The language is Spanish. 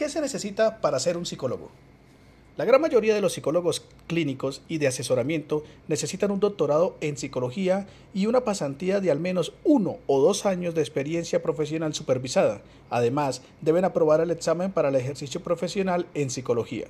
¿Qué se necesita para ser un psicólogo? La gran mayoría de los psicólogos clínicos y de asesoramiento necesitan un doctorado en psicología y una pasantía de al menos uno o dos años de experiencia profesional supervisada. Además, deben aprobar el examen para el ejercicio profesional en psicología.